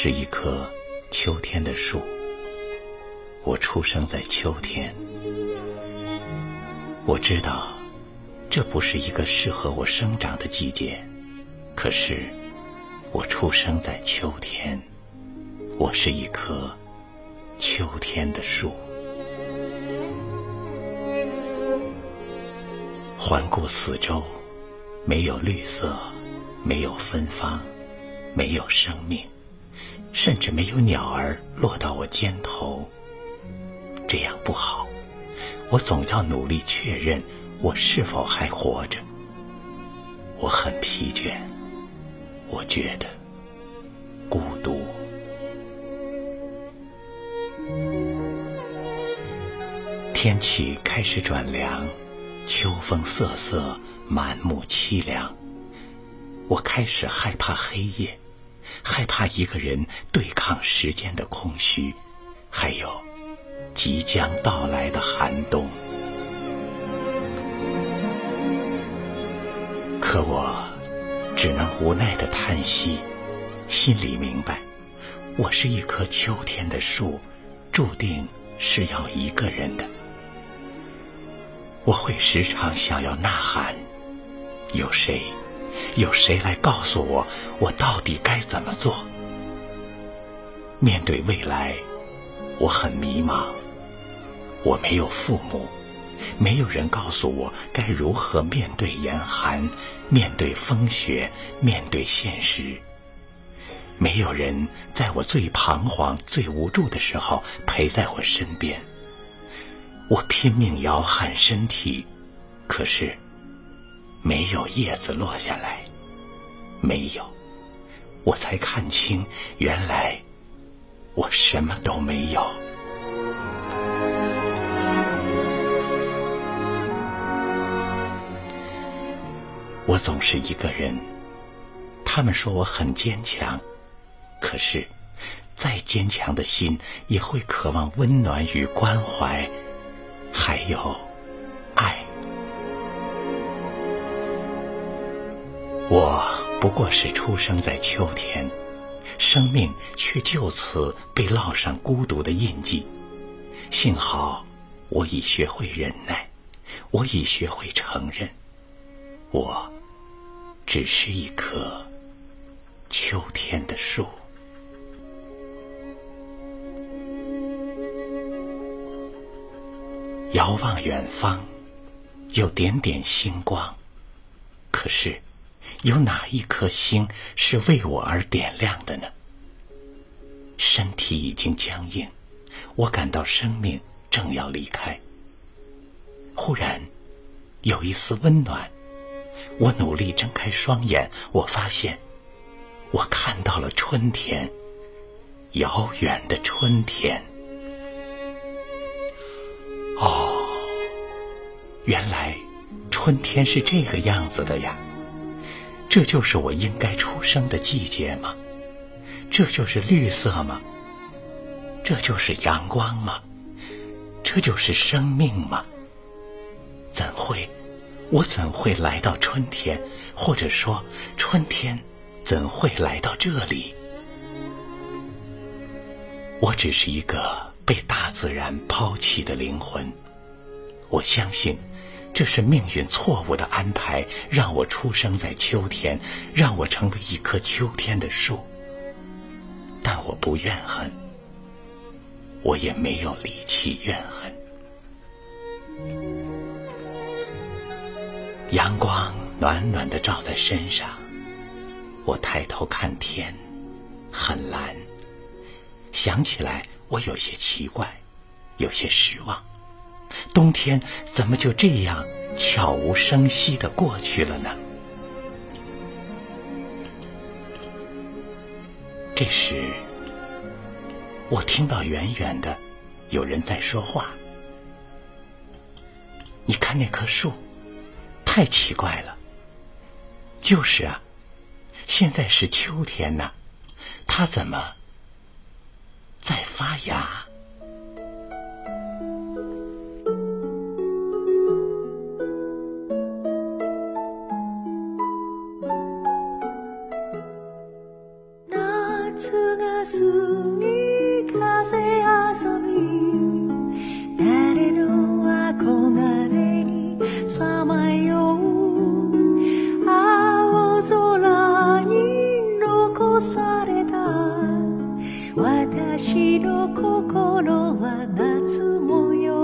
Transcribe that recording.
是一棵秋天的树，我出生在秋天。我知道这不是一个适合我生长的季节，可是我出生在秋天。我是一棵秋天的树。环顾四周，没有绿色，没有芬芳，没有生命，甚至没有鸟儿落到我肩头。这样不好，我总要努力确认我是否还活着。我很疲倦，我觉得孤独。天气开始转凉，秋风瑟瑟，满目凄凉。我开始害怕黑夜，害怕一个人对抗时间的空虚，还有即将到来的寒冬。可我只能无奈的叹息，心里明白，我是一棵秋天的树，注定是要一个人的。我会时常想要呐喊，有谁，有谁来告诉我，我到底该怎么做？面对未来，我很迷茫。我没有父母，没有人告诉我该如何面对严寒，面对风雪，面对现实。没有人在我最彷徨、最无助的时候陪在我身边。我拼命摇撼身体，可是没有叶子落下来，没有，我才看清，原来我什么都没有。我总是一个人，他们说我很坚强，可是再坚强的心也会渴望温暖与关怀。还有我不过是出生在秋天，生命却就此被烙上孤独的印记。幸好我已学会忍耐，我已学会承认，我只是一棵秋天的树。遥望远方，有点点星光。可是，有哪一颗星是为我而点亮的呢？身体已经僵硬，我感到生命正要离开。忽然，有一丝温暖。我努力睁开双眼，我发现，我看到了春天，遥远的春天。哦，原来春天是这个样子的呀！这就是我应该出生的季节吗？这就是绿色吗？这就是阳光吗？这就是生命吗？怎会？我怎会来到春天？或者说，春天怎会来到这里？我只是一个。被大自然抛弃的灵魂，我相信这是命运错误的安排，让我出生在秋天，让我成为一棵秋天的树。但我不怨恨，我也没有力气怨恨。阳光暖暖的照在身上，我抬头看天，很蓝。想起来。我有些奇怪，有些失望。冬天怎么就这样悄无声息的过去了呢？这时，我听到远远的有人在说话。你看那棵树，太奇怪了。就是啊，现在是秋天呐，它怎么？在发芽。私の心は夏模様。